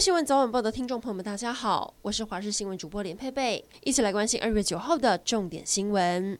新闻早晚报的听众朋友们，大家好，我是华视新闻主播连佩佩，一起来关心二月九号的重点新闻。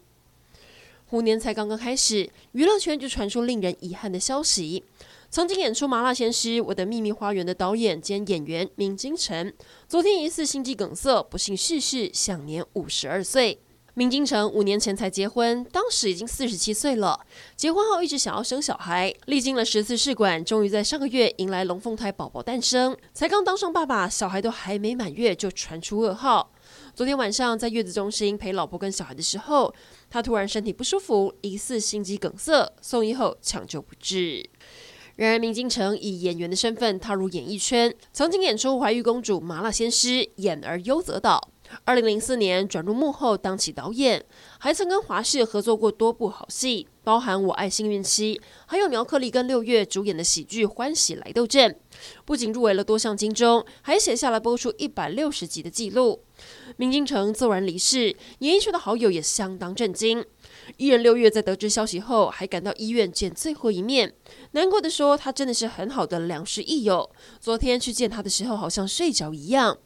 虎年才刚刚开始，娱乐圈就传出令人遗憾的消息。曾经演出《麻辣鲜师》《我的秘密花园》的导演兼演员明金城，昨天疑似心肌梗塞不幸逝世，享年五十二岁。明金城五年前才结婚，当时已经四十七岁了。结婚后一直想要生小孩，历经了十次试管，终于在上个月迎来龙凤胎宝宝诞生。才刚当上爸爸，小孩都还没满月，就传出噩耗。昨天晚上在月子中心陪老婆跟小孩的时候，他突然身体不舒服，疑似心肌梗塞，送医后抢救不治。然而，明金城以演员的身份踏入演艺圈，曾经演出《怀玉公主》《麻辣鲜师》，演而优则导。二零零四年转入幕后当起导演，还曾跟华视合作过多部好戏，包含《我爱幸运妻》，还有苗克力跟六月主演的喜剧《欢喜来斗阵》。不仅入围了多项金钟，还写下了播出一百六十集的纪录。明金城骤然离世，演艺圈的好友也相当震惊。艺人六月在得知消息后，还赶到医院见最后一面，难过的说：“他真的是很好的良师益友，昨天去见他的时候，好像睡着一样。”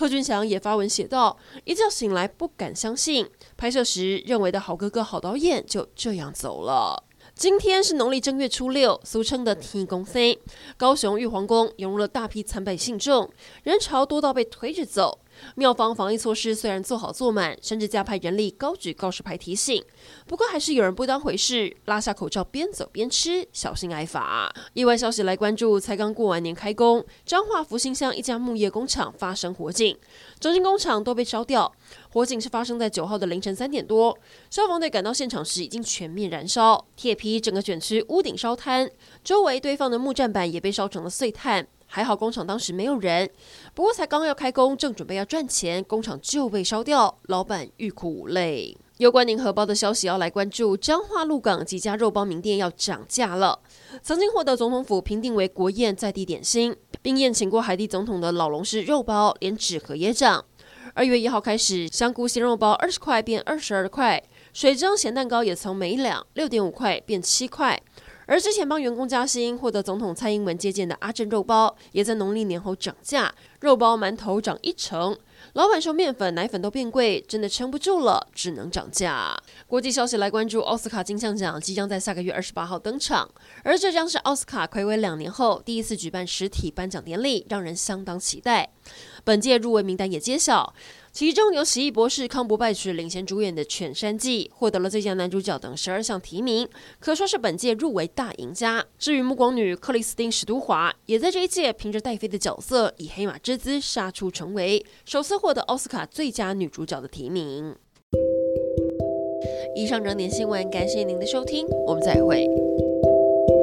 贺军翔也发文写道：“一觉醒来不敢相信，拍摄时认为的好哥哥、好导演就这样走了。”今天是农历正月初六，俗称的天公飞。高雄玉皇宫涌入了大批参拜信众，人潮多到被推着走。庙方防疫措施虽然做好做满，甚至加派人力高举告示牌提醒，不过还是有人不当回事，拉下口罩边走边吃，小心挨罚。意外消息来关注，才刚过完年开工，彰化福兴乡一家木业工厂发生火警，整间工厂都被烧掉。火警是发生在九号的凌晨三点多，消防队赶到现场时已经全面燃烧，铁皮整个卷曲，屋顶烧坍，周围堆放的木栈板也被烧成了碎炭。还好工厂当时没有人，不过才刚要开工，正准备要赚钱，工厂就被烧掉，老板欲哭无泪。有关您荷包的消息要来关注，彰化鹿港几家肉包名店要涨价了。曾经获得总统府评定为国宴在地点心，并宴请过海地总统的老龙式肉包，连纸盒也涨。二月一号开始，香菇鲜肉包二十块变二十二块，水蒸咸蛋糕也从每两六点五块变七块。而之前帮员工加薪、获得总统蔡英文接见的阿正肉包，也在农历年后涨价，肉包、馒头涨一成。老板说面粉、奶粉都变贵，真的撑不住了，只能涨价。国际消息来关注，奥斯卡金像奖即将在下个月二十八号登场，而这将是奥斯卡睽违两年后第一次举办实体颁奖典礼，让人相当期待。本届入围名单也揭晓。其中由奇异博士康伯拜区领衔主演的《犬山记》获得了最佳男主角等十二项提名，可说是本届入围大赢家。至于暮光女克里斯汀史都华，也在这一届凭着戴妃的角色以黑马之姿杀出重围，首次获得奥斯卡最佳女主角的提名。以上整点新闻，感谢您的收听，我们再会。